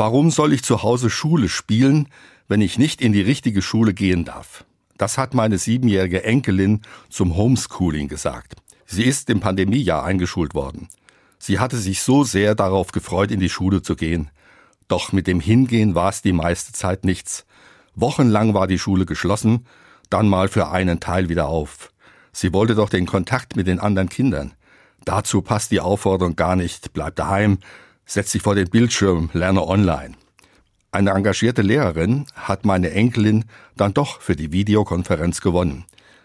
Warum soll ich zu Hause Schule spielen, wenn ich nicht in die richtige Schule gehen darf? Das hat meine siebenjährige Enkelin zum Homeschooling gesagt. Sie ist im Pandemiejahr eingeschult worden. Sie hatte sich so sehr darauf gefreut, in die Schule zu gehen. Doch mit dem Hingehen war es die meiste Zeit nichts. Wochenlang war die Schule geschlossen, dann mal für einen Teil wieder auf. Sie wollte doch den Kontakt mit den anderen Kindern. Dazu passt die Aufforderung gar nicht, bleib daheim, setz dich vor den Bildschirm, lerne online. Eine engagierte Lehrerin hat meine Enkelin dann doch für die Videokonferenz gewonnen.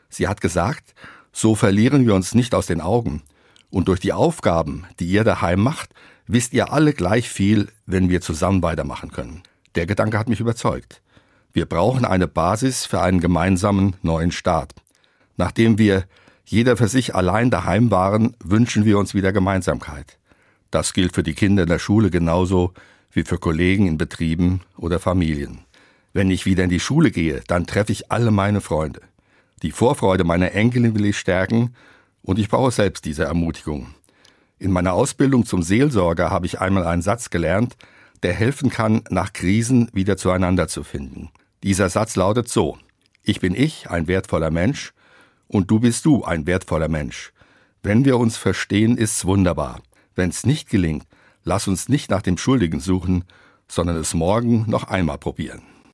Sie hat gesagt, so verlieren wir uns nicht aus den Augen. Und durch die Aufgaben, die ihr daheim macht, wisst ihr alle gleich viel, wenn wir zusammen weitermachen können. Der Gedanke hat mich überzeugt. Wir brauchen eine Basis für einen gemeinsamen neuen Start. Nachdem wir jeder für sich allein daheim waren, wünschen wir uns wieder Gemeinsamkeit. Das gilt für die Kinder in der Schule genauso wie für Kollegen in Betrieben oder Familien. Wenn ich wieder in die Schule gehe, dann treffe ich alle meine Freunde. Die Vorfreude meiner Enkelin will ich stärken und ich brauche selbst diese Ermutigung. In meiner Ausbildung zum Seelsorger habe ich einmal einen Satz gelernt, der helfen kann, nach Krisen wieder zueinander zu finden. Dieser Satz lautet so, ich bin ich, ein wertvoller Mensch, und du bist du, ein wertvoller Mensch. Wenn wir uns verstehen, ist's wunderbar. Wenn's nicht gelingt, lass uns nicht nach dem Schuldigen suchen, sondern es morgen noch einmal probieren.